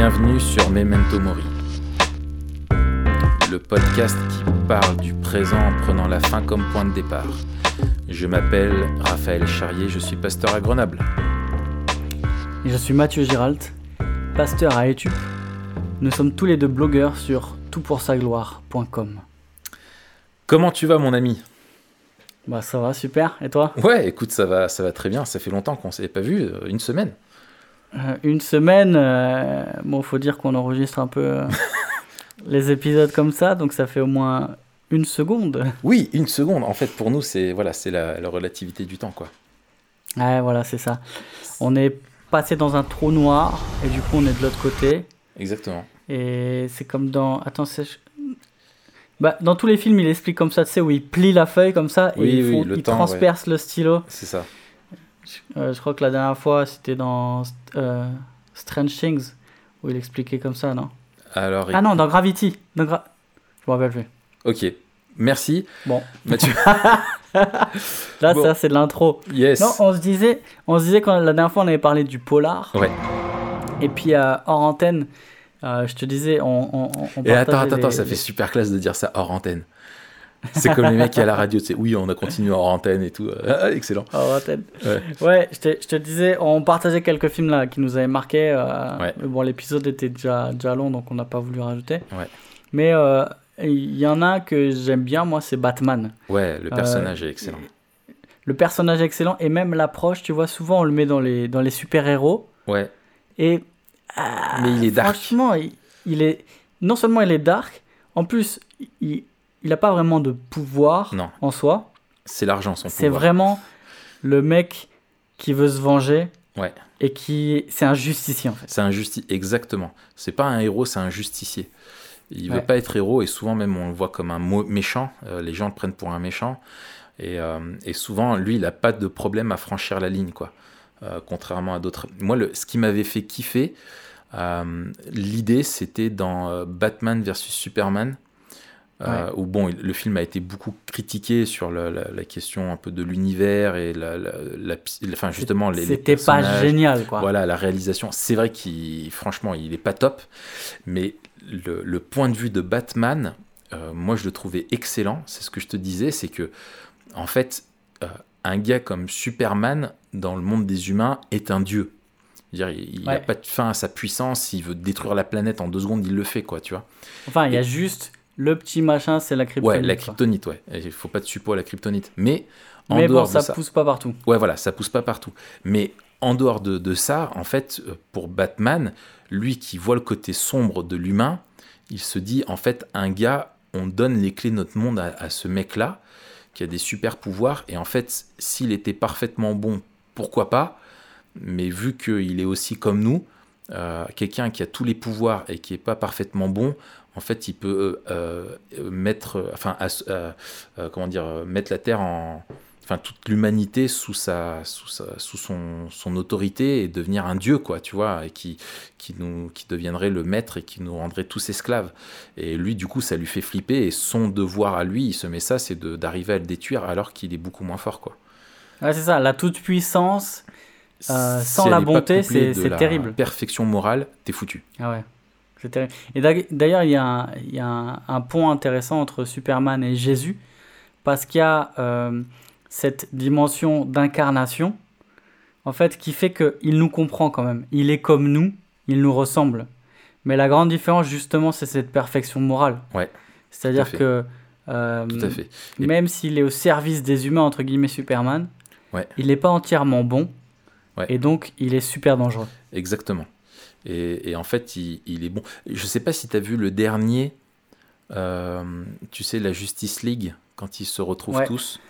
Bienvenue sur Memento Mori, le podcast qui parle du présent en prenant la fin comme point de départ. Je m'appelle Raphaël Charrier, je suis pasteur à Grenoble. Et je suis Mathieu Giralt, pasteur à Etup. Nous sommes tous les deux blogueurs sur toutpoursagloire.com. Comment tu vas mon ami? Bah ça va, super. Et toi? Ouais, écoute, ça va, ça va très bien. Ça fait longtemps qu'on s'est pas vu, euh, une semaine. Euh, Une semaine, euh, bon, faut dire qu'on enregistre un peu euh, les épisodes comme ça, donc ça fait au moins une seconde. Oui, une seconde. En fait, pour nous, c'est voilà, c'est la, la relativité du temps, quoi. Ouais, voilà, c'est ça. On est passé dans un trou noir et du coup on est de l'autre côté. Exactement. Et c'est comme dans. Attends, c'est. Bah, dans tous les films, il explique comme ça, tu sais, où il plie la feuille comme ça et Oui, il, oui, font- le il temps, transperce le stylo. C'est ça. Euh, je crois que la dernière fois, c'était dans euh, Strange Things, où il expliquait comme ça, non? Alors, Ah non, dans Gravity. Dans Gra- Je me rappelle plus. ok. Merci, Bon, Mathieu. là, Bon. ça, c'est de l'intro. yes. Non, on se disait, on se disait quand la dernière fois, on avait parlé du polar. Ouais. Et puis, euh, hors antenne, je te disais, on, on, on- Et attends, attends, les- ça fait super classe de dire ça hors antenne. C'est comme les mecs qui à la radio, tu sais, oui, on a continué hors antenne et tout. Ah, excellent. Hors antenne. Ouais. Ouais, je te, je te disais, on partageait quelques films là qui nous avaient marqué. euh, Ouais. Bon, l'épisode était déjà, déjà long, donc on n'a pas voulu rajouter. Ouais. Mais euh, il y en a que j'aime bien, moi, c'est Batman. Ouais, le personnage est excellent. Le personnage est excellent et même l'approche, tu vois, souvent on le met dans les, dans les super-héros. Ouais, Et ah, mais il est dark. franchement, il, il est non seulement il est dark, en plus il il a pas vraiment de pouvoir Non. en soi. C'est l'argent, son C'est pouvoir. vraiment le mec qui veut se venger Ouais. et qui c'est un justicier en fait. C'est un justi... Exactement. C'est pas un héros, c'est un justicier. Il veut Ouais. pas être héros et souvent même on le voit comme un méchant. Euh, les gens le prennent pour un méchant. Et, euh, et souvent, lui, il a pas de problème à franchir la ligne, quoi. Euh, contrairement à d'autres. Moi, le, ce qui m'avait fait kiffer, l'idée, c'était dans Batman versus Superman. Euh, Où bon, le film a été beaucoup critiqué sur la, la- la question un peu de l'univers et la, la- enfin justement les, C'était pas génial quoi. Voilà, la réalisation, c'est vrai qu'il, franchement, il est pas top, mais le, le point de vue de Batman, euh, moi je le trouvais excellent. C'est ce que je te disais, c'est que, en fait, euh, un gars comme Superman dans le monde des humains est un dieu. Dire, il n'a Ouais. pas de fin à sa puissance. S'il veut détruire la planète en deux secondes, il le fait, quoi, tu vois. Enfin, il y a juste le petit machin, c'est la kryptonite. Ouais, la quoi. kryptonite, ouais. Il faut pas de support à la kryptonite. Mais en Mais bon, dehors ça, de ça, pousse pas partout. Ouais, voilà, ça pousse pas partout. Mais en dehors de, de ça, en fait, euh, pour Batman, lui qui voit le côté sombre de l'humain, il se dit, en fait, un gars, on donne les clés de notre monde à, à ce mec-là, qui a des super pouvoirs, et en fait, s'il était parfaitement bon, pourquoi pas? Mais vu qu'il est aussi comme nous, euh, quelqu'un qui a tous les pouvoirs et qui est pas parfaitement bon, en fait, il peut euh, euh, mettre, euh, enfin, comment dire, mettre la terre en, enfin, toute l'humanité sous sa, sous sa, sous son, son autorité et devenir un dieu, quoi, tu vois, et qui, qui nous, qui deviendrait le maître et qui nous rendrait tous esclaves. Et lui, du coup, ça lui fait flipper et son devoir à lui, il se met ça, c'est d'arriver à le détruire alors qu'il est beaucoup moins fort, quoi. Ouais, c'est ça, la toute-puissance. Euh, sans Si la bonté, c'est- terrible. Perfection morale, t'es foutu. Ah ouais, c'est terrible. Et d'ailleurs, il y a, un, il y a un, un pont intéressant entre Superman et Jésus, parce qu'il y a euh, cette dimension d'incarnation, en fait, qui fait qu'il nous comprend quand même. Il est comme nous, il nous ressemble. Mais la grande différence, justement, c'est cette perfection morale. Ouais, C'est-à-dire fait. que euh, Tout à fait. Et- même s'il est au service des humains, entre guillemets, Superman, Ouais. il n'est pas entièrement bon. Ouais. Et donc, il est super dangereux. Exactement. Et, et en fait, il, il est bon. Je sais pas si tu as vu le dernier, euh, tu sais, la Justice League, quand ils se retrouvent Ouais. tous.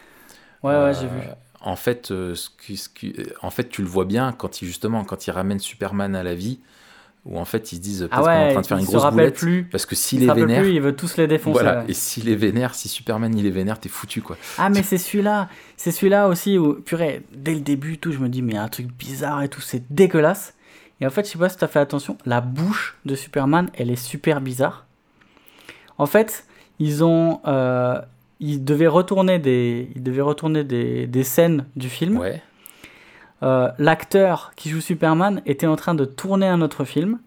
Ouais, Euh, ouais, j'ai vu. En fait, euh, ce qui- ce qui- en fait, tu le vois bien quand il justement quand il ramène Superman à la vie, où en fait ils se disent peut-être Ah qu'on est en ouais, train de faire une se grosse boulette, plus. parce que Il s'il est vénère, plus, il veut tous les défoncer. voilà, ouais. et s'il est vénère, si Superman il est vénère, t'es foutu quoi. Ah, mais c'est celui-là. C'est celui-là aussi où, purée, dès le début, tout, je me dis, mais il y a un truc bizarre et tout, c'est dégueulasse. Et en fait, je sais pas si t'as fait attention, la bouche de Superman, elle est super bizarre. En fait, ils ont. euh, ils devaient retourner des, ils devaient retourner des, des scènes du film. Ouais, Euh, L'acteur qui joue Superman était en train de tourner un autre film.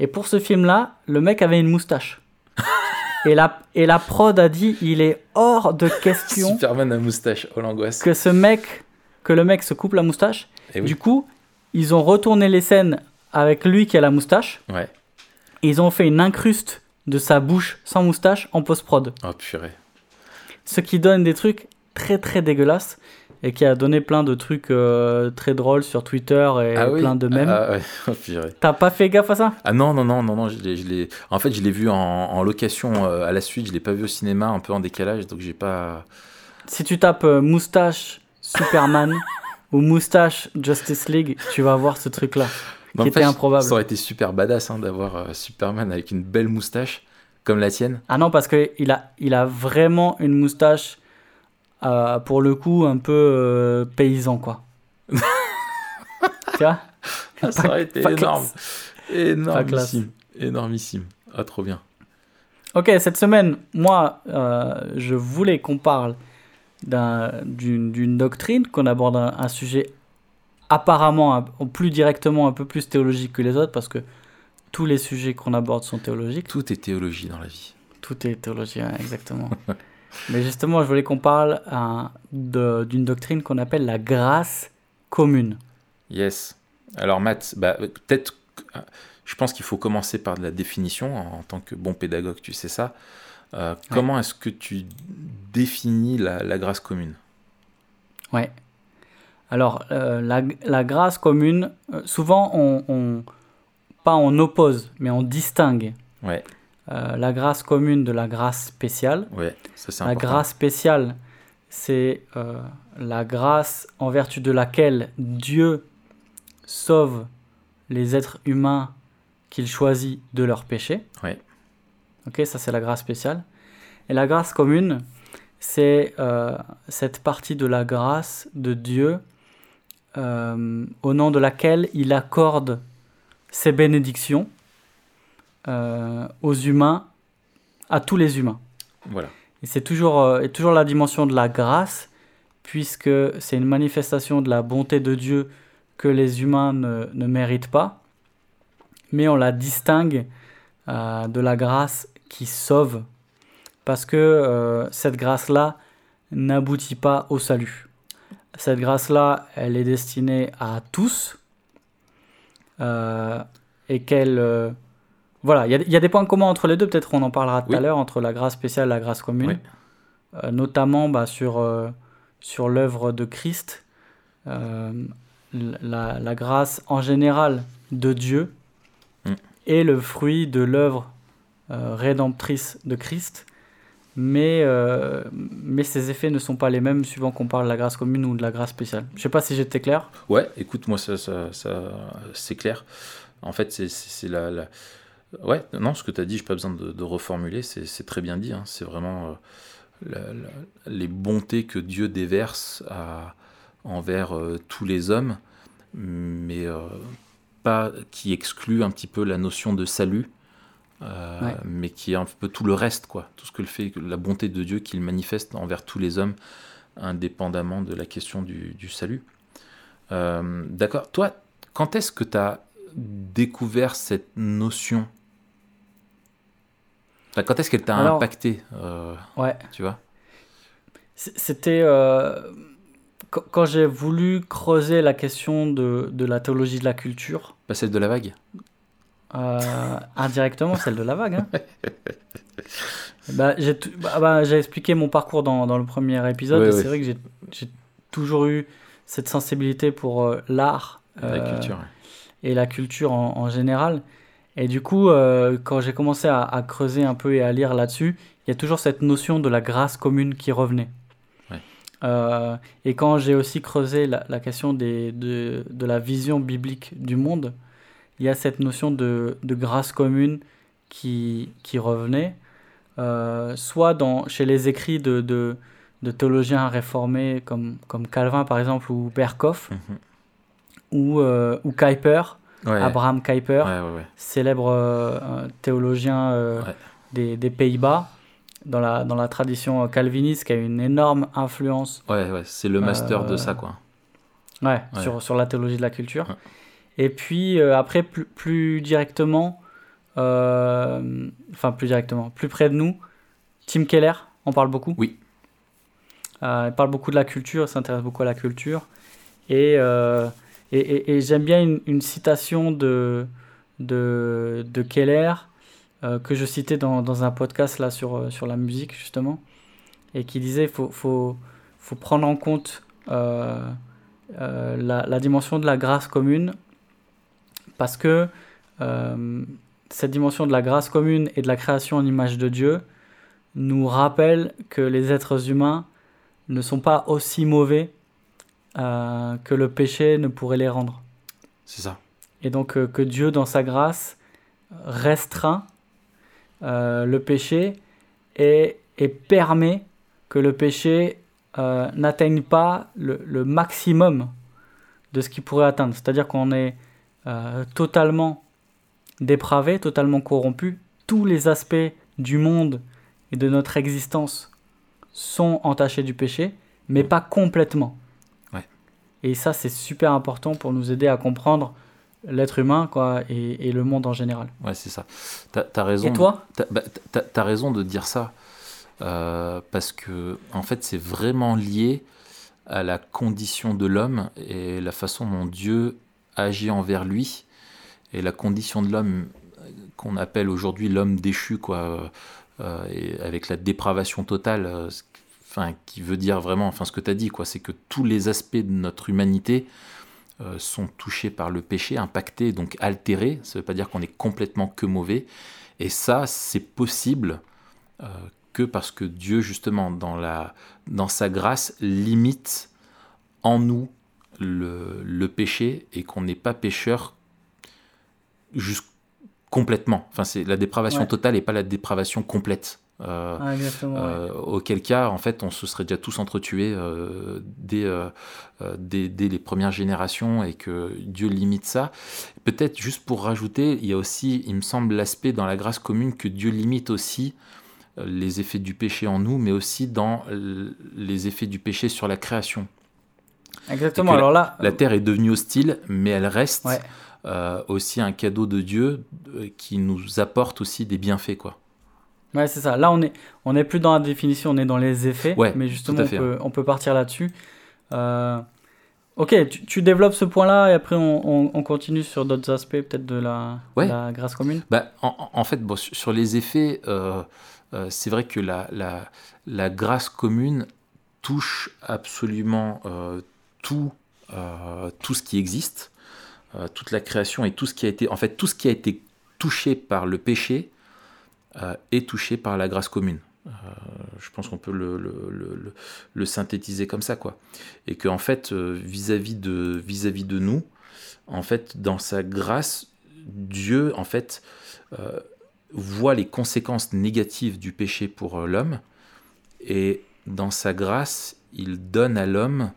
Et pour ce film-là, le mec avait une moustache. et, la, et la prod a dit il est hors de question Superman à moustache, oh l'angoisse. que ce mec, que le mec se coupe la moustache. Eh oui. Du coup, ils ont retourné les scènes avec lui qui a la moustache. Ouais. Et ils ont fait une incruste de sa bouche sans moustache en post-prod. Oh purée. Ce qui donne des trucs très très dégueulasses et qui a donné plein de trucs euh, très drôles sur Twitter et ah oui plein de mèmes. Ah, ouais. Oh, purée. T'as pas fait gaffe à ça? Ah non, non, non, non, non, je l'ai, je l'ai- En fait, je l'ai vu en, en location euh, à la suite, je l'ai pas vu au cinéma, un peu en décalage, donc j'ai pas... Si tu tapes euh, moustache Superman ou moustache Justice League, tu vas voir ce truc-là. Qui en fait, était improbable. Ça aurait été super badass hein, d'avoir euh, Superman avec une belle moustache, comme la tienne. Ah non, parce qu'il a, il a vraiment une moustache, euh, pour le coup, un peu euh, paysan, quoi. tu vois? Ah, ça aurait été énorme. Énormissime. Énormissime. Ah, trop bien. Ok, cette semaine, moi, je voulais qu'on parle d'une doctrine, qu'on aborde un, un sujet apparemment un- plus directement, un peu plus théologique que les autres, parce que tous les sujets qu'on aborde sont théologiques. Tout est théologie dans la vie. Tout est théologie, exactement. Mais justement, je voulais qu'on parle hein, d'une doctrine qu'on appelle la grâce commune. Yes. Alors, Matt, bah, peut-être. euh, Je pense qu'il faut commencer par de la définition. En, en tant que bon pédagogue, tu sais ça. Euh, Comment est-ce que tu définis la, la grâce commune? Ouais. Alors, euh, la, la grâce commune, euh, souvent, on, on- pas on oppose, mais on distingue Ouais, euh, la grâce commune de la grâce spéciale. ouais, ça c'est La important. grâce spéciale, c'est euh, la grâce en vertu de laquelle Dieu sauve les êtres humains qu'il choisit de leurs péchés. Ouais. Ok, ça c'est la grâce spéciale. Et la grâce commune, c'est euh, cette partie de la grâce de Dieu euh, au nom de laquelle il accorde ses bénédictions euh, aux humains, à tous les humains. Voilà. Et c'est toujours, et toujours la dimension de la grâce, puisque c'est une manifestation de la bonté de Dieu que les humains ne, ne méritent pas, mais on la distingue de la grâce qui sauve, parce que euh, cette grâce-là n'aboutit pas au salut. Cette grâce-là, elle est destinée à tous, euh, et qu'elle... euh, voilà, il y, a- il y a des points communs entre les deux, peut-être on en parlera tout Oui. à l'heure, entre la grâce spéciale et la grâce commune, Oui. Notamment bah, sur, sur l'œuvre de Christ, la, la grâce en général de Dieu Mm. est le fruit de l'œuvre rédemptrice de Christ, mais, euh, mais ses effets ne sont pas les mêmes suivant qu'on parle de la grâce commune ou de la grâce spéciale. Je sais pas si j'étais clair. Ouais, écoute, moi, ça, ça, c'est clair. En fait, c'est, la, la- Ouais, non, ce que tu as dit, je pas besoin de, reformuler, c'est, très bien dit. hein. C'est vraiment euh, les bontés que Dieu déverse à- envers euh, tous les hommes, mais euh, pas qui exclut un petit peu la notion de salut. Euh, Ouais. mais qui est un peu tout le reste, quoi. Tout ce que le fait, la bonté de Dieu qu'il manifeste envers tous les hommes, indépendamment de la question du, du salut. Euh, D'accord. Toi, quand est-ce que tu as découvert cette notion? Enfin, Quand est-ce qu'elle t'a impacté euh, Ouais. Tu vois? C'était quand j'ai voulu creuser la question de, de la théologie de la culture, celle de la vague? Euh, indirectement celle de la vague. hein. Bah, j'ai bah, bah, j'ai expliqué mon parcours dans, dans le premier épisode. Ouais, et ouais. C'est vrai que j'ai- toujours eu cette sensibilité pour euh, l'art La euh, culture. et la culture en, en général. Et du coup, quand j'ai commencé à, à creuser un peu et à lire là-dessus, il y a toujours cette notion de la grâce commune qui revenait. Euh, et quand j'ai aussi creusé la, la question des, de, de la vision biblique du monde, il y a cette notion de, de grâce commune qui, qui revenait, euh, soit dans, chez les écrits de, de, de théologiens réformés comme, comme Calvin par exemple, ou Berkhoff, Mhm. ou, euh, ou Kuyper, Ouais. Abraham Kuyper, Ouais, ouais, ouais. célèbre euh, théologien euh, des, des Pays-Bas, dans la, dans la tradition calviniste, qui a une énorme influence Ouais, ouais, c'est le master de ça, quoi. ouais, Ouais. Sur, sur la théologie de la culture. Et puis euh, après, plus, plus directement, euh, enfin plus directement, plus près de nous, Tim Keller en parle beaucoup. Oui. Euh, il parle beaucoup de la culture, il s'intéresse beaucoup à la culture. Et, et, et, j'aime bien une, une, citation de, de, de Keller que je citais dans, dans, un podcast là sur, sur la musique justement, et qui disait il faut, faut, faut, prendre en compte la, la, dimension de la grâce commune parce que cette dimension de la grâce commune et de la création en image de Dieu nous rappelle que les êtres humains ne sont pas aussi mauvais euh, que le péché ne pourrait les rendre. C'est ça. Et donc euh, que Dieu, dans sa grâce, restreint euh, le péché et, et, permet que le péché n'atteigne pas le, le, maximum de ce qu'il pourrait atteindre. C'est-à-dire qu'on est totalement dépravé, totalement corrompu. Tous les aspects du monde et de notre existence sont entachés du péché, mais pas complètement. Ouais. Et ça, c'est super important pour nous aider à comprendre l'être humain quoi, et, le monde en général. Ouais, c'est ça. T'as as raison. Et toi? T'as bah, as, raison de dire ça. Euh, parce que, en fait, c'est vraiment lié à la condition de l'homme et la façon dont Dieu agit envers lui et la condition de l'homme qu'on appelle aujourd'hui l'homme déchu, quoi, euh, et avec la dépravation totale, euh, qui veut dire vraiment, enfin, ce que tu as dit, quoi, c'est que tous les aspects de notre humanité euh, sont touchés par le péché, impactés, donc altérés. Ça veut pas dire qu'on est complètement que mauvais. Et ça, c'est possible que parce que Dieu, justement, dans, la, dans sa grâce, limite en nous le, le péché et qu'on n'est pas pécheur juste complètement. Enfin, c'est la dépravation totale et pas la dépravation complète. Euh, ah, euh, auquel cas, en fait, on se serait déjà tous entretués euh, dès, dès, dès, les premières générations et que Dieu limite ça. Peut-être juste pour rajouter, il y a aussi, il me semble, l'aspect dans la grâce commune que Dieu limite aussi les effets du péché en nous, mais aussi dans les effets du péché sur la création. Exactement. Alors là, la, terre est devenue hostile, mais elle reste. Euh, aussi un cadeau de Dieu euh, qui nous apporte aussi des bienfaits. Quoi. Ouais, c'est ça. Là, on est, on est plus dans la définition, on est dans les effets. mais justement, on peut, on peut, partir là-dessus. Euh, ok, tu, développes ce point-là et après, on, on, continue sur d'autres aspects, peut-être de la, la, grâce commune? Bah, en, en, fait, bon, sur les effets, c'est vrai que la, la, la, grâce commune touche absolument tout, tout ce qui existe. Euh, toute la création et tout ce qui a été, en fait, tout ce qui a été touché par le péché euh, est touché par la grâce commune. Euh, je pense qu'on peut le, synthétiser comme ça, quoi. Et que en fait, vis-à-vis de vis-à-vis de nous, en fait, dans sa grâce, Dieu, en fait, voit les conséquences négatives du péché pour l'homme, et dans sa grâce, il donne à l'homme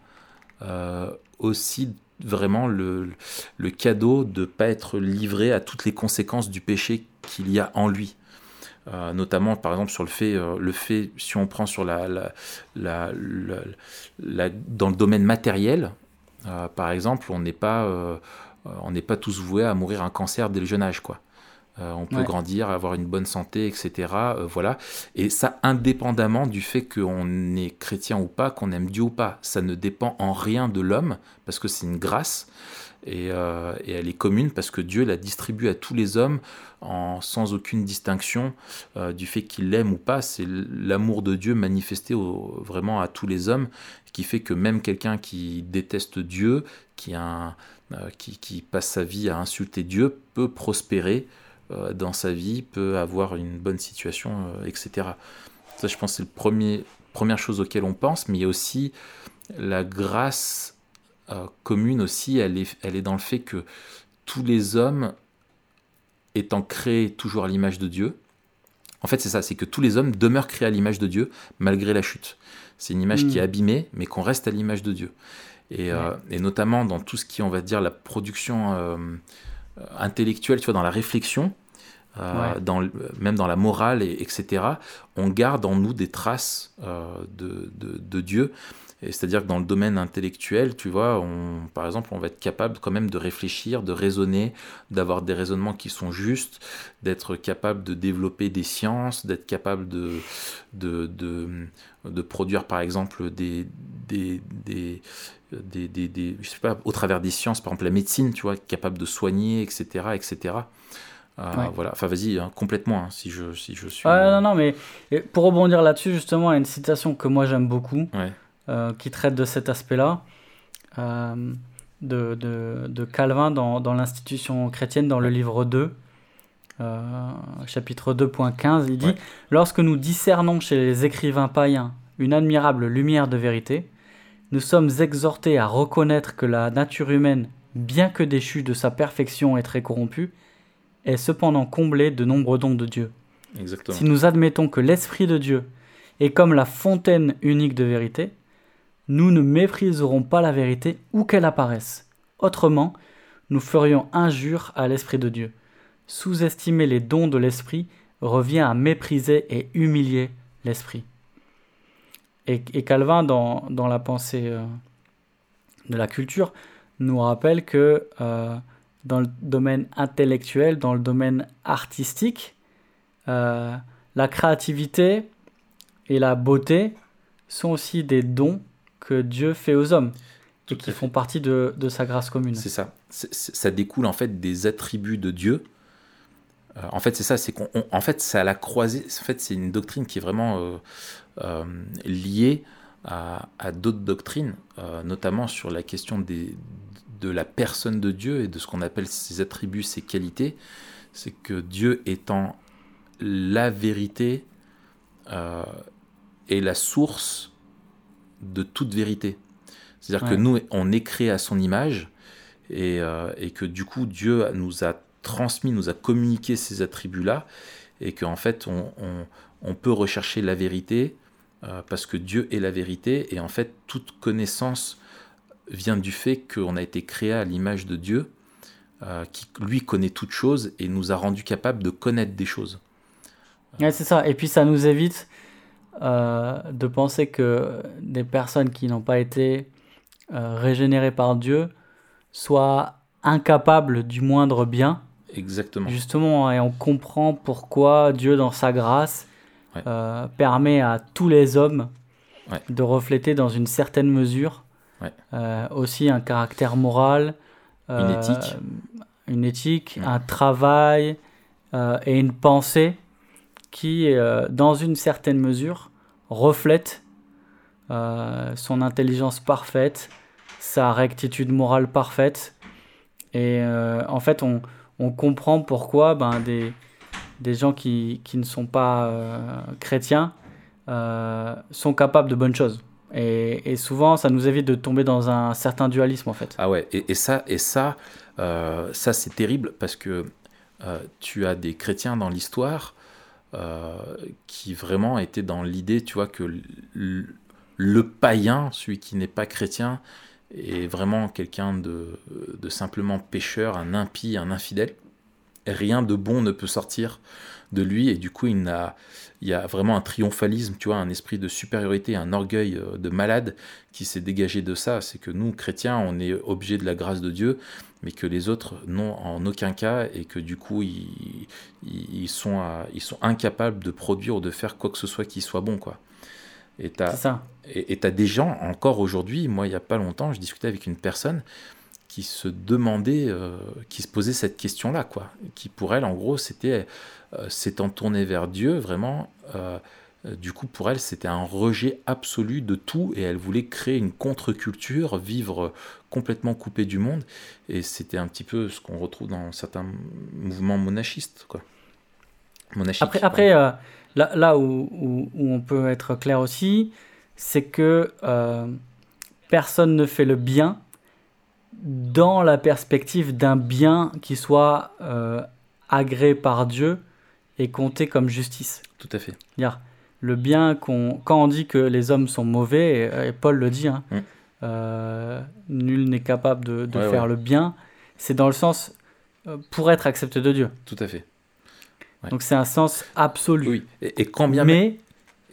aussi vraiment le, le cadeau de ne pas être livré à toutes les conséquences du péché qu'il y a en lui. Euh, notamment par exemple sur le fait, euh, le fait si on prend sur la, dans le domaine matériel, euh, par exemple, on n'est pas, on n'est pas tous voués à mourir un cancer dès le jeune âge, quoi. Euh, on peut grandir, avoir une bonne santé, etc. Euh, voilà. Et ça, indépendamment du fait qu'on est chrétien ou pas, qu'on aime Dieu ou pas, ça ne dépend en rien de l'homme, parce que c'est une grâce. Et, euh, elle est commune parce que Dieu la distribue à tous les hommes en, sans aucune distinction du fait qu'il l'aime ou pas. C'est l'amour de Dieu manifesté vraiment à tous les hommes qui fait que même quelqu'un qui déteste Dieu, qui, a qui, qui, passe sa vie à insulter Dieu, peut prospérer dans sa vie, peut avoir une bonne situation, euh, etc. Ça, je pense, c'est la premier, première chose auquel on pense, mais il y a aussi la grâce euh, commune aussi, elle est, elle est dans le fait que tous les hommes étant créés toujours à l'image de Dieu, en fait c'est ça, c'est que tous les hommes demeurent créés à l'image de Dieu malgré la chute. C'est une image qui est hmm. abîmée, mais qu'on reste à l'image de Dieu. Et, et, notamment dans tout ce qui, on va dire, la production intellectuelle, tu vois, dans la réflexion, euh, dans, même dans la morale, et, etc., on garde en nous des traces euh, de, de, Dieu. Et c'est-à-dire que dans le domaine intellectuel, tu vois, on, par exemple, on va être capable quand même de réfléchir, de raisonner, d'avoir des raisonnements qui sont justes, d'être capable de développer des sciences, d'être capable de, de, de, de, produire, par exemple, des, des, des, des, des, je sais pas, au travers des sciences, par exemple la médecine, tu vois, capable de soigner, etc., etc. Euh, voilà, enfin vas-y, hein, complètement, hein, si, je, si je suis... non, non, mais pour rebondir là-dessus, justement, il y a une citation que moi j'aime beaucoup, euh, qui traite de cet aspect-là, euh, de, de, de, Calvin dans, dans l'institution chrétienne, dans le livre 2, chapitre 2.15, il dit, Lorsque nous discernons chez les écrivains païens une admirable lumière de vérité, nous sommes exhortés à reconnaître que la nature humaine, bien que déchue de sa perfection et très corrompue, est cependant comblée de nombreux dons de Dieu. Si nous admettons que l'Esprit de Dieu est comme la fontaine unique de vérité, nous ne mépriserons pas la vérité où qu'elle apparaisse. Autrement, nous ferions injure à l'Esprit de Dieu. Sous-estimer les dons de l'Esprit revient à mépriser et humilier l'Esprit. Et, Calvin, dans, la pensée euh, de la culture, nous rappelle que euh, dans le domaine intellectuel, dans le domaine artistique, euh, la créativité et la beauté sont aussi des dons que Dieu fait aux hommes et qui font partie de, de, sa grâce commune. C'est ça. ça découle en fait des attributs de Dieu. en fait, c'est ça. C'est qu'en fait, ça a la croisée. En fait, c'est une doctrine qui est vraiment euh, lié à, d'autres doctrines, euh, notamment sur la question des, de la personne de Dieu et de ce qu'on appelle ses attributs, ses qualités. C'est que Dieu étant la vérité euh, est la source de toute vérité. C'est-à-dire que nous, on est créé à son image et, et, que du coup, Dieu nous a transmis, nous a communiqué ces attributs-là et qu'en fait, on, on, on, peut rechercher la vérité euh, parce que Dieu est la vérité, et en fait, toute connaissance vient du fait qu'on a été créé à l'image de Dieu, euh, qui lui connaît toutes choses et nous a rendu capables de connaître des choses. Ouais, c'est ça, et puis ça nous évite euh, de penser que des personnes qui n'ont pas été régénérées par Dieu soient incapables du moindre bien. Exactement. Justement, et on comprend pourquoi Dieu, dans sa grâce, euh, permet à tous les hommes de refléter dans une certaine mesure euh, aussi un caractère moral, une euh, éthique, une éthique un travail et une pensée qui, dans une certaine mesure, reflète son intelligence parfaite, sa rectitude morale parfaite. Et en fait, on, on comprend pourquoi ben, des, des gens qui, qui ne sont pas euh, chrétiens euh, sont capables de bonnes choses. Et, et, souvent, ça nous évite de tomber dans un certain dualisme, en fait. Ah ouais, et, et ça, et ça, euh, ça c'est terrible parce que tu as des chrétiens dans l'histoire qui vraiment étaient dans l'idée, tu vois, que le, le païen, celui qui n'est pas chrétien, est vraiment quelqu'un de, de, simplement pécheur, un impie, un infidèle. Rien de bon ne peut sortir de lui et du coup il, a, il y a vraiment un triomphalisme, tu vois, un esprit de supériorité, un orgueil euh, de malade qui s'est dégagé de ça. C'est que nous, chrétiens, on est objet de la grâce de Dieu, mais que les autres n'ont en aucun cas et que du coup ils, ils, sont, ils sont incapables de produire ou de faire quoi que ce soit qui soit bon, quoi. Et tu as, des gens, encore aujourd'hui, moi il n'y a pas longtemps, je discutais avec une personne qui se demandait, euh, qui se posait cette question-là, quoi. Qui pour elle, en gros, c'était euh, s'étant tournée vers Dieu, vraiment. Euh, du coup, pour elle, c'était un rejet absolu de tout et elle voulait créer une contre-culture, vivre complètement coupée du monde. Et c'était un petit peu ce qu'on retrouve dans certains mouvements monachistes, quoi. après, après là, là où, où, on peut être clair aussi, c'est que personne ne fait le bien dans la perspective d'un bien qui soit euh, agréé par Dieu et compté comme justice. Tout à fait. Le bien qu'on, quand on dit que les hommes sont mauvais, et, Paul le dit, hein, mm. euh, nul n'est capable de, faire le bien, c'est dans le sens euh, pour être accepté de Dieu. Tout à fait. Donc c'est un sens absolu. Oui. Et, quand bien même,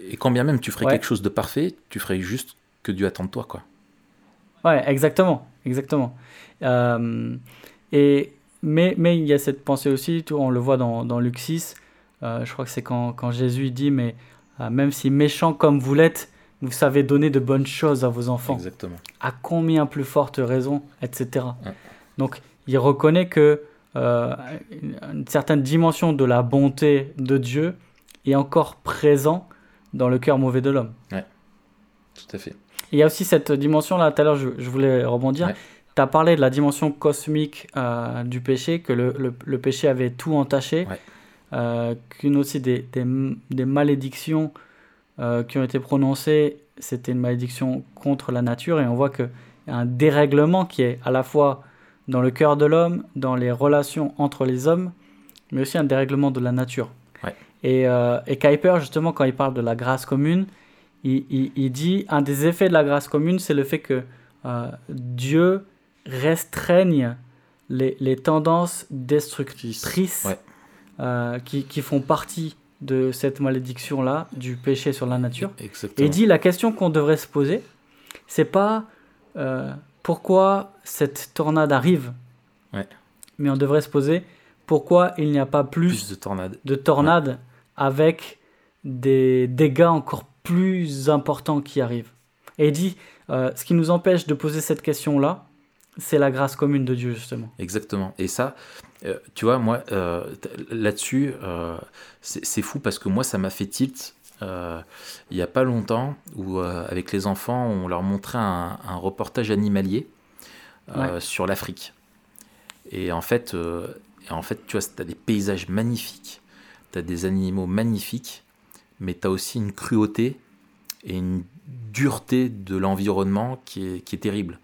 et quand bien même tu ferais quelque chose de parfait, tu ferais juste que Dieu attend de toi, quoi. Ouais, exactement, exactement. Euh, et, mais, mais il y a cette pensée aussi, tout, on le voit dans, dans Luc 6, euh, je crois que c'est quand, quand, Jésus dit, mais euh, même si méchant comme vous l'êtes, vous savez donner de bonnes choses à vos enfants. Exactement. À combien plus forte raison, etc. Donc, il reconnaît que une certaine dimension de la bonté de Dieu est encore présent dans le cœur mauvais de l'homme. Ouais, tout à fait. Il y a aussi cette dimension-là, tout à l'heure je, je, voulais rebondir. Tu as parlé de la dimension cosmique euh, du péché, que le, le, le, péché avait tout entaché, ouais. euh, qu'une aussi des, des, des malédictions euh, qui ont été prononcées, c'était une malédiction contre la nature, et on voit qu'il y a un dérèglement qui est à la fois dans le cœur de l'homme, dans les relations entre les hommes, mais aussi un dérèglement de la nature. Ouais. Et, et Kuiper, justement, quand il parle de la grâce commune, il, il, il, dit un des effets de la grâce commune, c'est le fait que euh, Dieu restreigne les, les tendances destructrices ouais. euh, qui, qui, font partie de cette malédiction-là, du péché sur la nature. Exactement. Et il dit la question qu'on devrait se poser, c'est pas euh, pourquoi cette tornade arrive, ouais. mais on devrait se poser pourquoi il n'y a pas plus, plus de tornades, de tornades ouais. avec des dégâts encore plus importants qui arrivent. Et il dit, euh, ce qui nous empêche de poser cette question-là, c'est la grâce commune de Dieu, justement. Exactement. Et ça, euh, tu vois, moi, euh, là-dessus, euh, c'est fou parce que moi, ça m'a fait tilt. il n'y a pas longtemps, où avec les enfants, on leur montrait un, un reportage animalier ouais. sur l'Afrique. Et en fait, et en fait, tu vois, tu as des paysages magnifiques, tu as des animaux magnifiques, mais tu as aussi une cruauté et une dureté de l'environnement qui est, qui est terrible.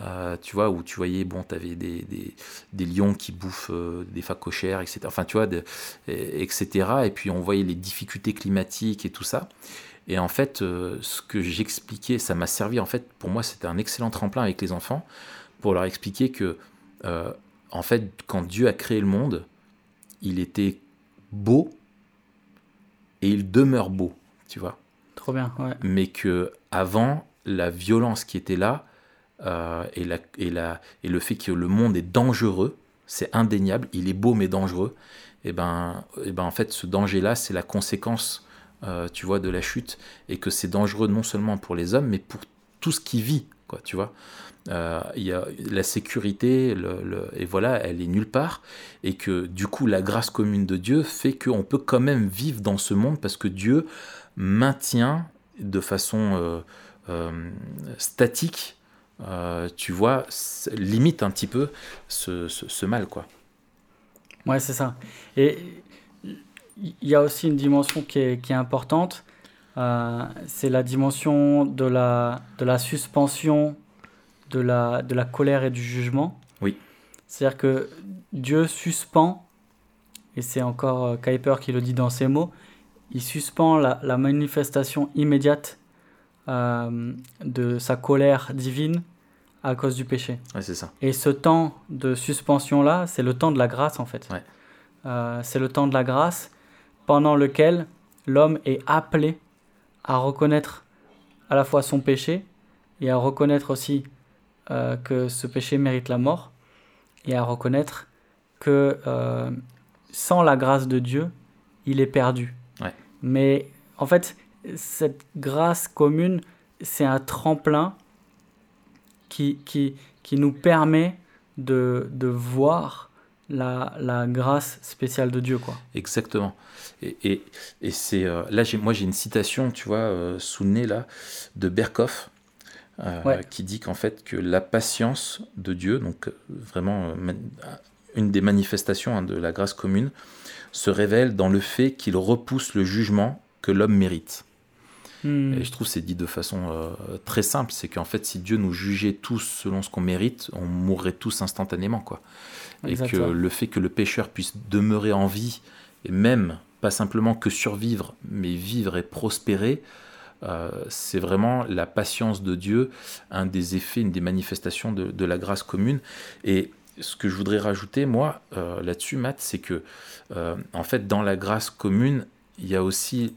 Euh, tu vois, où tu voyais, bon, tu avais des, des, lions qui bouffent euh, des phacochères, etc. Enfin, tu vois, etc. Et puis, on voyait les difficultés climatiques et tout ça. Et en fait, euh, ce que j'expliquais, ça m'a servi, en fait, pour moi, c'était un excellent tremplin avec les enfants, pour leur expliquer que, euh, en fait, quand Dieu a créé le monde, il était beau et il demeure beau, tu vois. Trop bien, ouais. Mais que avant la violence qui était là euh, et, la, et, la, et le fait que le monde est dangereux, c'est indéniable, il est beau mais dangereux, et ben, et ben en fait ce danger-là, c'est la conséquence, euh, tu vois, de la chute, et que c'est dangereux non seulement pour les hommes, mais pour tout ce qui vit, quoi, tu vois. Euh, y a la sécurité, le, le, et voilà, elle est nulle part, et que du coup la grâce commune de Dieu fait qu'on peut quand même vivre dans ce monde parce que Dieu maintient de façon euh, euh, statique, euh, tu vois, limite un petit peu ce, ce, ce mal, quoi. Ouais, c'est ça. Et il y a aussi une dimension qui est, qui est importante, c'est la dimension de la, de la suspension de la, de la colère et du jugement. Oui. C'est-à-dire que Dieu suspend, et c'est encore euh, Kuiper qui le dit dans ses mots, il suspend la, la manifestation immédiate euh, de sa colère divine à cause du péché. Ouais, c'est ça. Et ce temps de suspension-là, c'est le temps de la grâce en fait. Ouais. Euh, c'est le temps de la grâce pendant lequel l'homme est appelé à reconnaître à la fois son péché et à reconnaître aussi euh, que ce péché mérite la mort et à reconnaître que euh, sans la grâce de Dieu, il est perdu. Ouais. Mais en fait, cette grâce commune, c'est un tremplin qui, qui, qui nous permet de, de voir la, la grâce spéciale de Dieu. Quoi. Exactement. Et, et, et c'est euh, là, moi j'ai une citation, tu vois, euh, sous le nez là, de Berkoff, euh, Ouais. qui dit qu'en fait que la patience de Dieu, donc euh, vraiment une des manifestations hein, de la grâce commune, se révèle dans le fait qu'il repousse le jugement que l'homme mérite. Hmm. Et je trouve que c'est dit de façon euh, très simple, c'est qu'en fait si Dieu nous jugeait tous selon ce qu'on mérite, on mourrait tous instantanément quoi. Et que le fait que le pécheur puisse demeurer en vie et même pas simplement que survivre, mais vivre et prospérer, euh, c'est vraiment la patience de Dieu, un des effets, une des manifestations de, de la grâce commune. Et ce que je voudrais rajouter, moi, euh, là-dessus, Matt, c'est que, euh, en fait, dans la grâce commune, il y a aussi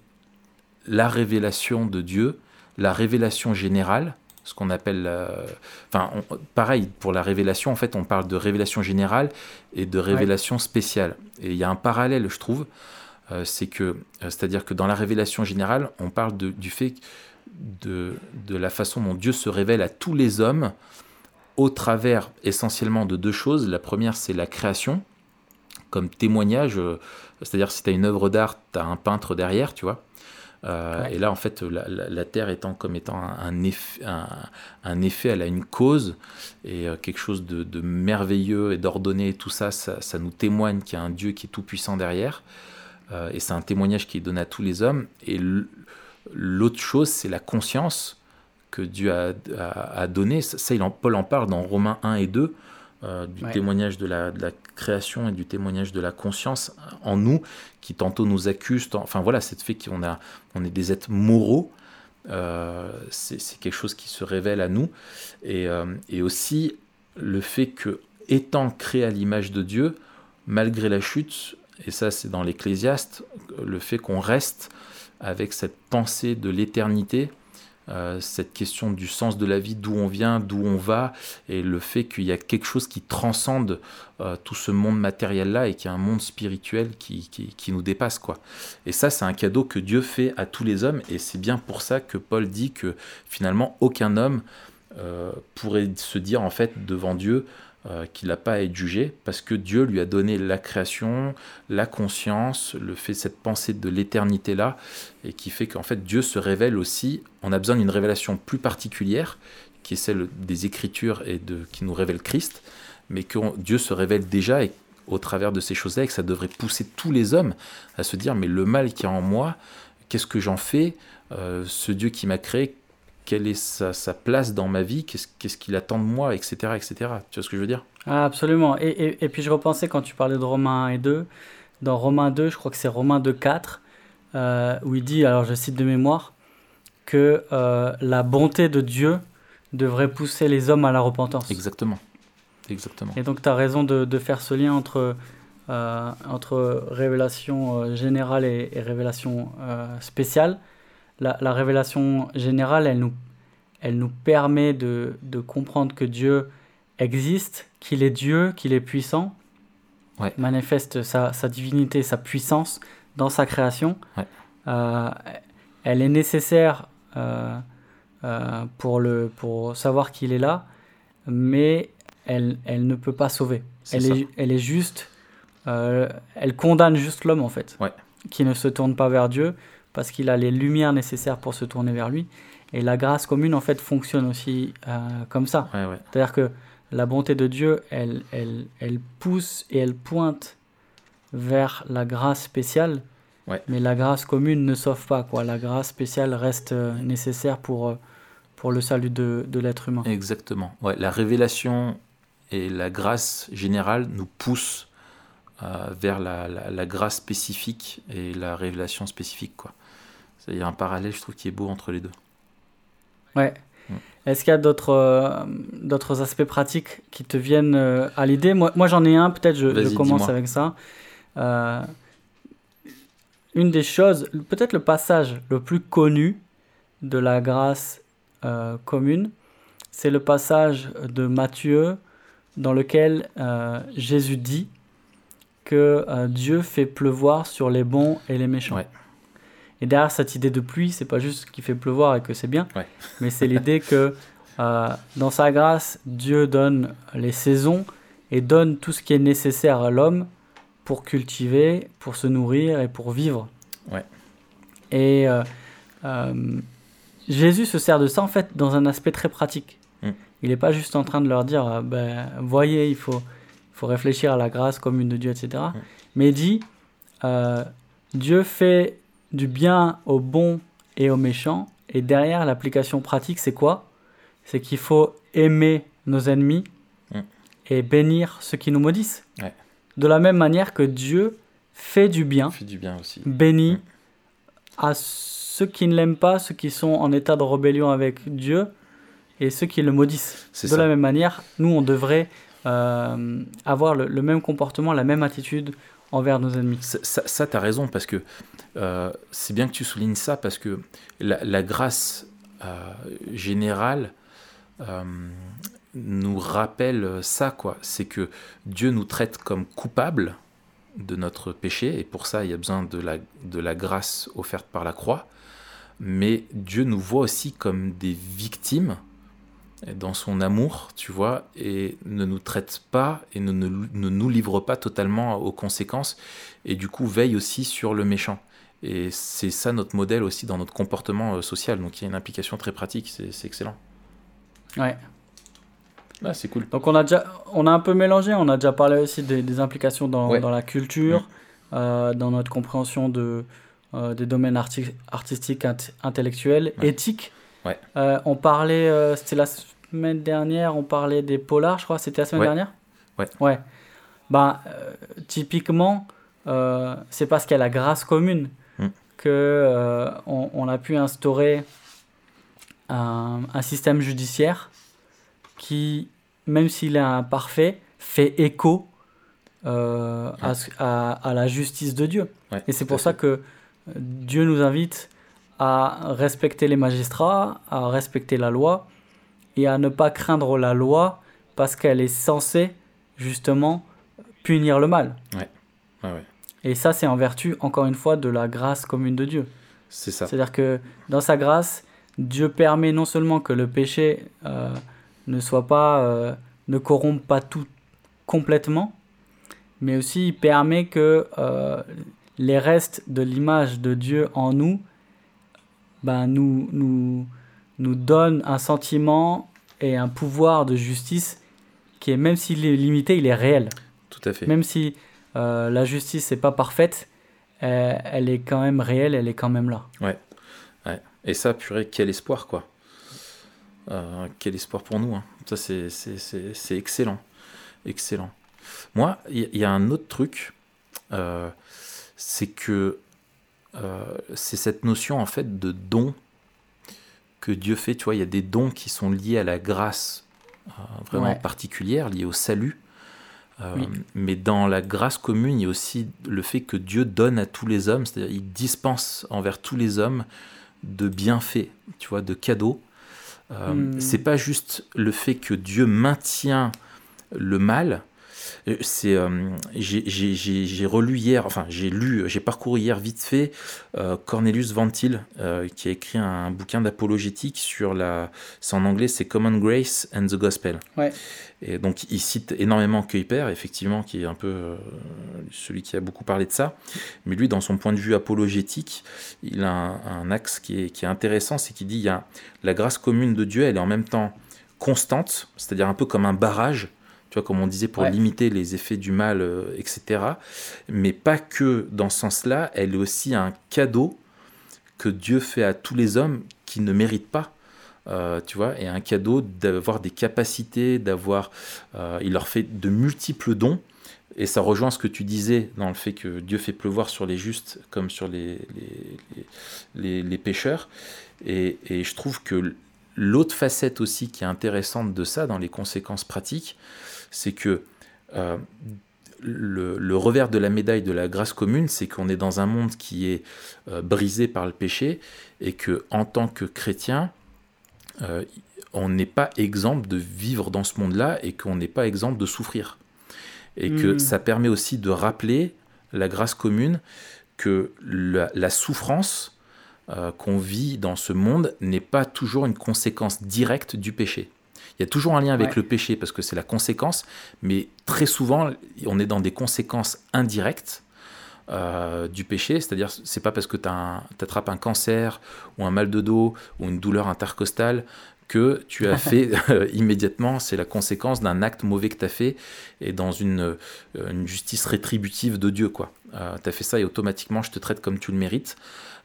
la révélation de Dieu la révélation générale, ce qu'on appelle, euh, enfin, pareil pour la révélation. En fait, on parle de révélation générale et de révélation spéciale. Et il y a un parallèle, je trouve, euh, c'est que, euh, c'est-à-dire que dans la révélation générale, on parle de, du fait de, de la façon dont Dieu se révèle à tous les hommes au travers essentiellement de deux choses. La première, c'est la création, comme témoignage, c'est-à-dire si tu as une œuvre d'art, tu as un peintre derrière, tu vois. Euh, et là, en fait, la, Terre étant comme étant un, effet, un, effet, elle a une cause et euh, quelque chose de, merveilleux et d'ordonné, tout ça, ça, nous témoigne qu'il y a un Dieu qui est tout puissant derrière. Euh, et c'est un témoignage qui est donné à tous les hommes. Et l'autre chose, c'est la conscience que Dieu a, a, donné. Ça, il en, Paul en parle dans Romains 1 et 2. Euh, du témoignage de la, création et du témoignage de la conscience en nous, qui tantôt nous accuse, enfin voilà, c'est fait qu'on a, on est des êtres moraux, euh, c'est quelque chose qui se révèle à nous, et, euh, et aussi le fait que, étant créé à l'image de Dieu, malgré la chute, et ça c'est dans l'Ecclésiaste, le fait qu'on reste avec cette pensée de l'éternité, euh, cette question du sens de la vie, d'où on vient, d'où on va, et le fait qu'il y a quelque chose qui transcende euh, tout ce monde matériel-là et qu'il y a un monde spirituel qui, qui, nous dépasse. quoi. Et ça, c'est un cadeau que Dieu fait à tous les hommes, et c'est bien pour ça que Paul dit que finalement, aucun homme euh, pourrait se dire en fait devant Dieu, euh, qu'il n'a pas à être jugé, parce que Dieu lui a donné la création, la conscience, le fait cette pensée de l'éternité là, et qui fait qu'en fait Dieu se révèle aussi. On a besoin d'une révélation plus particulière, qui est celle des Écritures et de qui nous révèle Christ, mais que Dieu se révèle déjà au travers de ces choses-là, et que ça devrait pousser tous les hommes à se dire mais le mal qui est en moi, qu'est-ce que j'en fais? Euh, Ce Dieu qui m'a créé, quelle est sa, place dans ma vie, qu'est-ce qu'il attend de moi, etc., etc. Tu vois ce que je veux dire? Ah, Absolument. Et, et, puis je repensais quand tu parlais de Romains 1 et 2, dans Romains 2, je crois que c'est Romains 2, 4, euh, où il dit, alors je cite de mémoire, que euh, la bonté de Dieu devrait pousser les hommes à la repentance. Exactement. Exactement. Et donc tu as raison de, de, faire ce lien entre, euh, entre révélation générale et, et révélation spéciale la, révélation générale, elle nous, elle nous permet de, de comprendre que Dieu existe, qu'il est Dieu, qu'il est puissant, ouais. manifeste sa, sa, divinité, sa puissance dans sa création. Euh, elle est nécessaire euh, euh, pour, le, pour savoir qu'il est là, mais elle, elle ne peut pas sauver. elle, est, elle est juste, elle condamne juste l'homme en fait, qui ne se tourne pas vers Dieu parce qu'il a les lumières nécessaires pour se tourner vers lui. Et la grâce commune, en fait, fonctionne aussi euh, comme ça. C'est-à-dire que la bonté de Dieu, elle, elle, elle pousse et elle pointe vers la grâce spéciale. Mais la grâce commune ne sauve pas. Quoi. La grâce spéciale reste euh, nécessaire pour, euh, pour le salut de, de l'être humain. Exactement. Ouais, la révélation et la grâce générale nous poussent vers la, la, la, grâce spécifique et la révélation spécifique. Quoi. Il y a un parallèle, je trouve, qui est beau entre les deux. Ouais. Mm. Est-ce qu'il y a d'autres euh, d'autres aspects pratiques qui te viennent euh, à l'idée? Moi, moi j'en ai un, peut-être je, commence avec ça. Euh, une des choses, peut-être le passage le plus connu de la grâce commune, c'est le passage de Matthieu dans lequel Jésus dit que Dieu fait pleuvoir sur les bons et les méchants. Ouais. Et derrière cette idée de pluie, c'est pas juste qu'il fait pleuvoir et que c'est bien, mais c'est l'idée que euh, dans sa grâce, Dieu donne les saisons et donne tout ce qui est nécessaire à l'homme pour cultiver, pour se nourrir et pour vivre. Ouais. Et euh, euh, Jésus se sert de ça en fait dans un aspect très pratique. Mm. Il n'est pas juste en train de leur dire, ben, voyez, il faut, faut réfléchir à la grâce commune de Dieu, etc. Mm. Mais il dit, Dieu fait du bien au bon et au méchant. Et derrière, l'application pratique, c'est quoi? C'est qu'il faut aimer nos ennemis mm. et bénir ceux qui nous maudissent. De la même manière que Dieu fait du bien, fait du bien aussi. bénit mm. à ceux qui ne l'aiment pas, ceux qui sont en état de rébellion avec Dieu et ceux qui le maudissent. De la même manière, nous, on devrait euh, avoir le, le, même comportement, la même attitude envers nos ennemis. Ça, ça, tu as raison, parce que euh, c'est bien que tu soulignes ça, parce que la, grâce générale nous rappelle ça, quoi. C'est que Dieu nous traite comme coupables de notre péché, et pour ça, il y a besoin de la, de la grâce offerte par la croix. Mais Dieu nous voit aussi comme des victimes dans son amour, tu vois, et ne nous traite pas et ne, ne, nous livre pas totalement aux conséquences, et du coup veille aussi sur le méchant. Et c'est ça notre modèle aussi dans notre comportement euh, social, donc il y a une implication très pratique, c'est excellent. Ouais. Ah, c'est cool. Donc on a déjà, on a un peu mélangé, on a déjà parlé aussi des, implications dans, dans, la culture, euh, dans notre compréhension de, euh, des domaines artistiques, intellectuels, éthiques. Ouais. Euh, on parlait, c'était la semaine dernière, on parlait des polars, je crois, c'était la semaine dernière Ouais. Ouais. Ben, typiquement, c'est parce qu'il y a la grâce commune mm. que on, on, a pu instaurer un, un système judiciaire qui, même s'il est imparfait, fait écho euh, à, à, la justice de Dieu. et c'est pour ça que Dieu nous invite à respecter les magistrats, à respecter la loi et à ne pas craindre la loi parce qu'elle est censée justement punir le mal. Et ça, c'est en vertu, encore une fois, de la grâce commune de Dieu. C'est ça. C'est-à-dire que dans sa grâce, Dieu permet non seulement que le péché euh, ne soit pas, euh, ne corrompt pas tout complètement, mais aussi il permet que euh, les restes de l'image de Dieu en nous, ben, nous, nous, nous donnent un sentiment et un pouvoir de justice qui est, même s'il est limité, il est réel. Tout à fait. Même si euh, la justice n'est pas parfaite, elle est quand même réelle, elle est quand même là. Ouais. ouais. Et ça, purée, quel espoir, quoi. Euh, quel espoir pour nous. Hein. Ça, c'est excellent. Excellent. Moi, il y, a un autre truc, euh, c'est que euh, c'est cette notion en fait de don que Dieu fait. Tu vois, il y a des dons qui sont liés à la grâce vraiment particulière, liés au salut. Mais dans la grâce commune, il y a aussi le fait que Dieu donne à tous les hommes, c'est-à-dire il dispense envers tous les hommes de bienfaits, tu vois, de cadeaux. Euh, hmm. C'est pas juste le fait que Dieu maintient le mal. Euh, c'est, euh, j'ai relu hier, enfin j'ai lu, j'ai parcouru hier vite fait Cornelius Ventil qui a écrit un, bouquin d'apologétique sur la, c'est en anglais, c'est Common Grace and the Gospel. Ouais. Et donc il cite énormément Kuyper, effectivement, qui est un peu euh, celui qui a beaucoup parlé de ça. Mais lui, dans son point de vue apologétique, il a un, axe qui est, qui est intéressant, c'est qu'il dit il y a la grâce commune de Dieu, elle est en même temps constante, c'est-à-dire un peu comme un barrage, tu vois, comme on disait, pour limiter les effets du mal, euh, etc. Mais pas que dans ce sens-là, elle est aussi un cadeau que Dieu fait à tous les hommes qui ne méritent pas euh, tu vois, et un cadeau d'avoir des capacités, d'avoir, euh, il leur fait de multiples dons. Et ça rejoint ce que tu disais dans le fait que Dieu fait pleuvoir sur les justes comme sur les, les, les, pécheurs. Et, et, je trouve que l'autre facette aussi qui est intéressante de ça, dans les conséquences pratiques, c'est que euh, le, le, revers de la médaille de la grâce commune, c'est qu'on est dans un monde qui est brisé par le péché et que en tant que chrétien, euh, on n'est pas exemple de vivre dans ce monde-là et qu'on n'est pas exemple de souffrir. Et que hmm. ça permet aussi de rappeler la grâce commune que la, souffrance euh, qu'on vit dans ce monde n'est pas toujours une conséquence directe du péché. Il y a toujours un lien avec le péché parce que c'est la conséquence, mais très souvent on est dans des conséquences indirectes euh, du péché, c'est-à-dire c'est pas parce que tu attrapes un cancer ou un mal de dos ou une douleur intercostale que tu as fait euh, immédiatement, c'est la conséquence d'un acte mauvais que tu as fait et dans une, euh, une, justice rétributive de Dieu. quoi. tu as fait ça et automatiquement je te traite comme tu le mérites,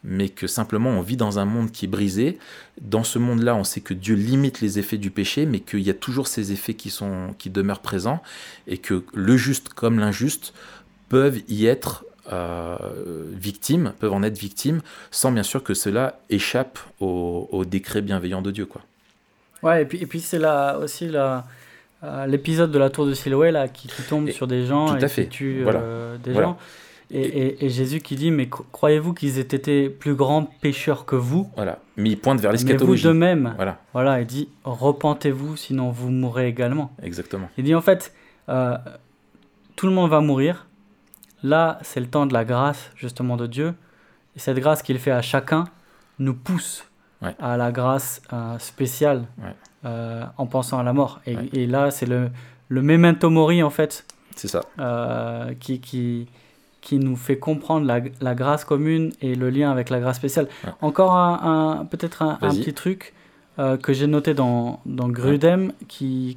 mais que simplement on vit dans un monde qui est brisé. Dans ce monde-là, on sait que Dieu limite les effets du péché, mais qu'il y a toujours ces effets qui, sont, qui demeurent présents et que le juste comme l'injuste peuvent y être euh, victimes, peuvent en être victimes, sans bien sûr que cela échappe au, décret bienveillant de Dieu. Quoi. Ouais, et puis, et puis c'est là aussi la, euh, l'épisode de la tour de Siloé là, qui, tombe sur des gens tout à et fait. qui tue euh, des gens. Et, et, Jésus qui dit, mais croyez-vous qu'ils aient été plus grands pécheurs que vous? Voilà, mais il pointe vers l'eschatologie. Mais vous de même. Voilà. Voilà, il dit, repentez-vous, sinon vous mourrez également. Exactement. Il dit, en fait, euh, tout le monde va mourir. Là, c'est le temps de la grâce, justement, de Dieu. Et cette grâce qu'il fait à chacun nous pousse à la grâce euh, spéciale euh, en pensant à la mort. Et, et là, c'est le, le memento mori, en fait. C'est ça. qui, qui, qui nous fait comprendre la, la, grâce commune et le lien avec la grâce spéciale. Encore un, peut-être un, petit truc euh, que j'ai noté dans, dans Grudem, qui,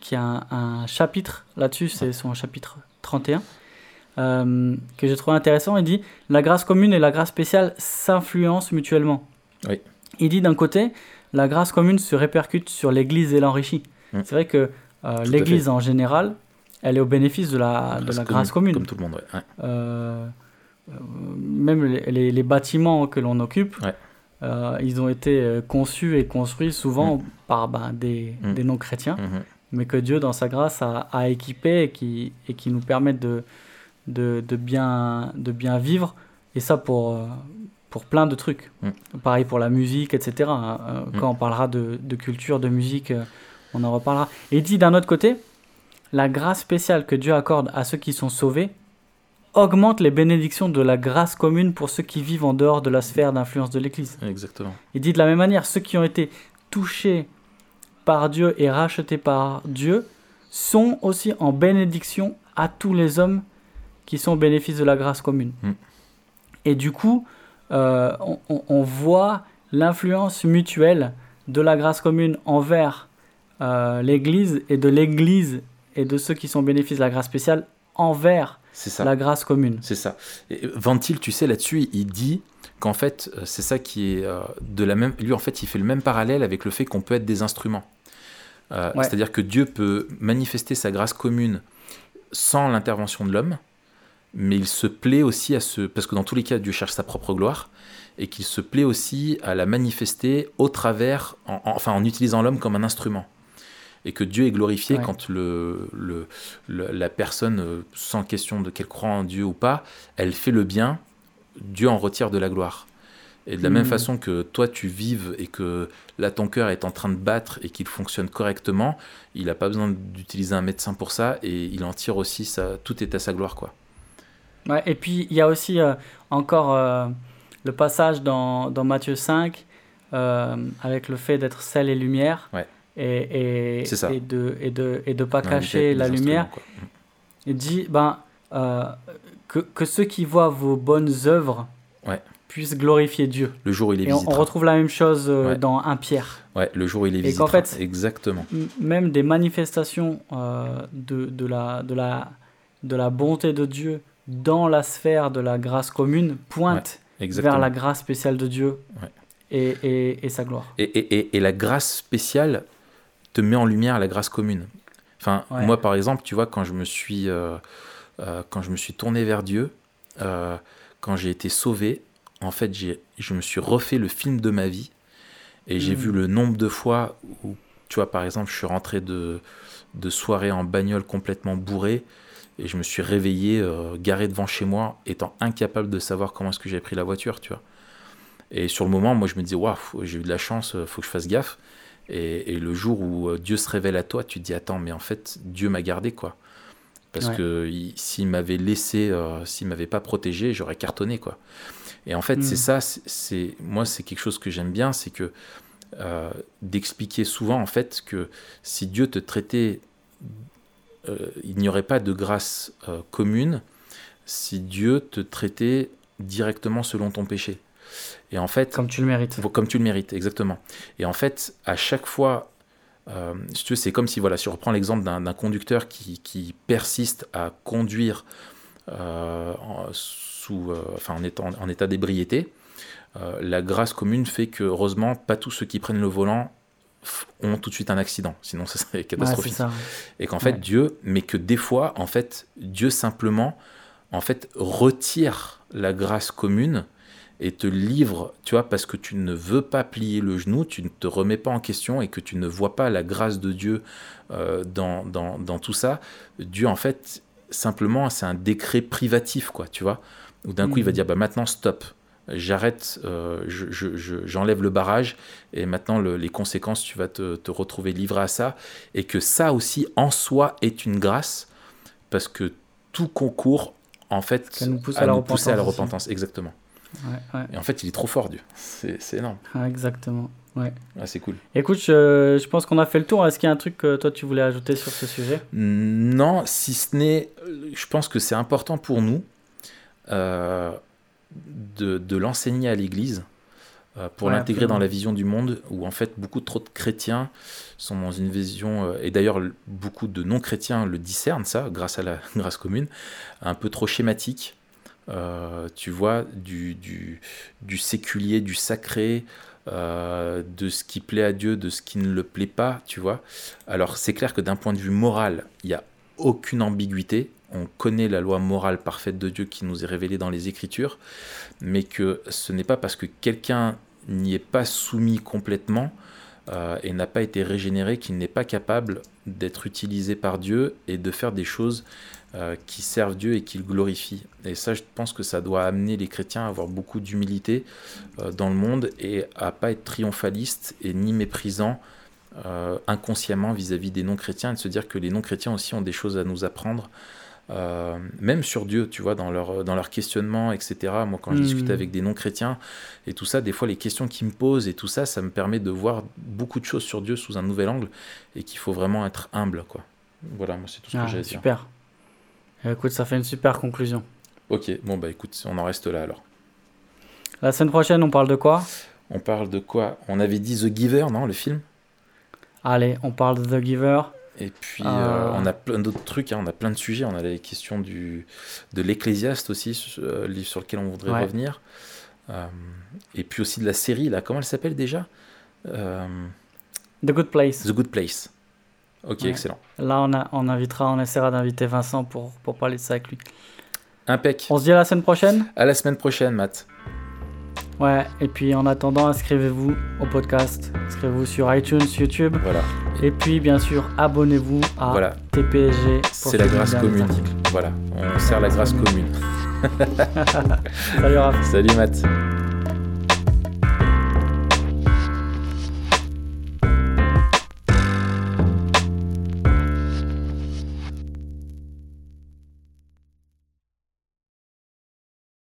qui a un, chapitre là-dessus, c'est son chapitre 31, euh, que j'ai trouvé intéressant. Il dit La grâce commune et la grâce spéciale s'influencent mutuellement. Oui. Il dit d'un côté, la grâce commune se répercute sur l'Église et l'enrichit. Mm. C'est vrai que euh, l'Église en général elle est au bénéfice de la, de la grâce commune. Comme tout le monde, ouais. Euh, euh, même les, les, bâtiments que l'on occupe, euh, ils ont été conçus et construits souvent mm. par ben, des, mm. des non-chrétiens, mm-hmm. mais que Dieu, dans sa grâce, a, a équipés et qui, et qui nous permettent de, de, de, bien, de bien vivre. Et ça pour, pour plein de trucs. Mm. Pareil pour la musique, etc. Quand on parlera de, de, culture, de musique, on en reparlera. Et dit d'un autre côté, la grâce spéciale que Dieu accorde à ceux qui sont sauvés augmente les bénédictions de la grâce commune pour ceux qui vivent en dehors de la sphère d'influence de l'Église. Exactement. Il dit de la même manière, ceux qui ont été touchés par Dieu et rachetés par Dieu sont aussi en bénédiction à tous les hommes qui sont au bénéfice de la grâce commune. Mm. Et du coup, euh, on, voit l'influence mutuelle de la grâce commune envers euh, l'Église et de l'Église et de ceux qui sont bénéfices de la grâce spéciale envers la grâce commune. C'est ça. Ventile, tu sais, là-dessus, il dit qu'en fait, euh, c'est ça qui est euh, de la même. Lui, en fait, il fait le même parallèle avec le fait qu'on peut être des instruments. Euh, c'est-à-dire que Dieu peut manifester sa grâce commune sans l'intervention de l'homme, mais il se plaît aussi à ce. Parce que dans tous les cas, Dieu cherche sa propre gloire, et qu'il se plaît aussi à la manifester au travers, enfin en utilisant l'homme comme un instrument et que Dieu est glorifié quand le, le, la personne, euh, sans question de qu'elle croit en Dieu ou pas, elle fait le bien, Dieu en retire de la gloire. Et de la même hmm. façon que toi tu vives et que là ton cœur est en train de battre et qu'il fonctionne correctement, il n'a pas besoin d'utiliser un médecin pour ça et il en tire aussi ça, tout est à sa gloire quoi. Ouais, et puis il y a aussi euh, encore euh, le passage dans, dans Matthieu 5 avec le fait d'être sel et lumière. Ouais et, et, et de et de et de pas cacher la lumière. Il dit ben euh, que, que ceux qui voient vos bonnes œuvres puissent glorifier Dieu. Le jour où il est et on, retrouve la même chose euh, dans un Pierre. Ouais, le jour où il est visitera. fait, exactement. Même des manifestations euh, de, de, la, de, la, de la bonté de Dieu dans la sphère de la grâce commune pointent vers la grâce spéciale de Dieu et, et, et, sa gloire. Et, et, la grâce spéciale te met en lumière la grâce commune. Enfin, moi, par exemple, tu vois, quand je me suis, euh, euh, quand je me suis tourné vers Dieu, euh, quand j'ai été sauvé, en fait, je me suis refait le film de ma vie et j'ai hmm. vu le nombre de fois où, tu vois, par exemple, je suis rentré de, de soirée en bagnole complètement bourré et je me suis réveillé garé devant chez moi, étant incapable de savoir comment est-ce que j'ai pris la voiture, tu vois. Et sur le moment, moi, je me disais, waouh, j'ai eu de la chance, faut que je fasse gaffe. Et, le jour où euh, Dieu se révèle à toi, tu te dis attends, mais en fait, Dieu m'a gardé quoi. Parce que s'il m'avait laissé, euh, s'il m'avait pas protégé, j'aurais cartonné quoi. Et en fait, c'est hmm. ça, c'est moi, c'est quelque chose que j'aime bien, c'est que euh, d'expliquer souvent en fait que si Dieu te traitait, il n'y aurait pas de grâce commune si Dieu te traitait directement selon ton péché. Et en fait, comme tu le mérites. Comme tu le mérites, exactement. Et en fait, à chaque fois, euh, si c'est comme si, voilà, si je reprends l'exemple d'un conducteur qui, qui, persiste à conduire euh, en, sous, euh, enfin, en, étant, en état d'ébriété, la grâce commune fait que, heureusement, pas tous ceux qui prennent le volant ont tout de suite un accident, sinon ça serait catastrophique. Et qu'en fait, Dieu, mais que des fois, en fait, Dieu simplement, en fait, retire la grâce commune et te livre, tu vois, parce que tu ne veux pas plier le genou, tu ne te remets pas en question et que tu ne vois pas la grâce de Dieu euh, dans, dans, dans, tout ça, Dieu, en fait, simplement, c'est un décret privatif, quoi, tu vois. Où d'un coup, il va Mhm. dire, bah maintenant, stop. J'arrête, euh, je- je- je- j'enlève le barrage et maintenant le- les conséquences, tu vas te, te retrouver livré à ça. Et que ça aussi, en soi, est une grâce parce que tout concourt, en fait, Ça nous pousse à nous pousser à la repentance. Exactement. Ouais, ouais. Et en fait, il est trop fort, Dieu. C'est énorme. Ah, exactement. Ouais. Ah, c'est cool. Écoute, je, je pense qu'on a fait le tour. Est-ce qu'il y a un truc que toi tu voulais ajouter sur ce sujet? Non, si ce n'est, euh, je pense que c'est important pour nous euh, de, de l'enseigner à l'Église, euh, pour Ouais, l'intégrer dans la vision du monde, où en fait beaucoup trop de chrétiens sont dans une vision, euh, et d'ailleurs beaucoup de non-chrétiens le discernent ça, grâce à la grâce commune, un peu trop schématique. Euh, tu vois, du, du, du séculier, du sacré, euh, de ce qui plaît à Dieu, de ce qui ne le plaît pas, tu vois. Alors c'est clair que d'un point de vue moral, il n'y a aucune ambiguïté. On connaît la loi morale parfaite de Dieu qui nous est révélée dans les Écritures, mais que ce n'est pas parce que quelqu'un n'y est pas soumis complètement euh, et n'a pas été régénéré qu'il n'est pas capable d'être utilisé par Dieu et de faire des choses euh, qui servent Dieu et qui le glorifient. Et ça, je pense que ça doit amener les chrétiens à avoir beaucoup d'humilité euh, dans le monde et à pas être triomphaliste et ni méprisant euh, inconsciemment vis-à-vis des non-chrétiens et de se dire que les non-chrétiens aussi ont des choses à nous apprendre. même sur Dieu, tu vois, dans leur, dans leur questionnement, etc. Moi, quand je Mhm. discute avec des non-chrétiens et tout ça, des fois, les questions qu'ils me posent et tout ça, ça me permet de voir beaucoup de choses sur Dieu sous un nouvel angle et qu'il faut vraiment être humble, quoi. Voilà, moi, c'est tout ce que Ah, j'ai à dire. Super. Écoute, ça fait une super conclusion. Ok, bon, bah écoute, on en reste là alors. La semaine prochaine, on parle de quoi? On parle de quoi? On avait dit The Giver, non, le film? Allez, on parle de The Giver. Et puis, Ah. euh, on a plein d'autres trucs, hein, on a plein de sujets. On a les questions du, de l'Ecclésiaste aussi, euh, livre sur lequel on voudrait Ouais. revenir. Euh, et puis aussi de la série, là, comment elle s'appelle déjà? Euh, The Good Place. The Good Place. Ok, Ouais. excellent. Là, on, a, on invitera, on essaiera d'inviter Vincent pour, pour parler de ça avec lui. Impec. On se dit à la semaine prochaine? À la semaine prochaine, Matt. Ouais, et puis en attendant, inscrivez-vous au podcast. Inscrivez-vous sur iTunes, YouTube. Voilà, Et puis, bien sûr, abonnez-vous à voilà. TPSG. c'est la grâce commune. Voilà, on sert la grâce commune. Salut Raph. Salut, Matt.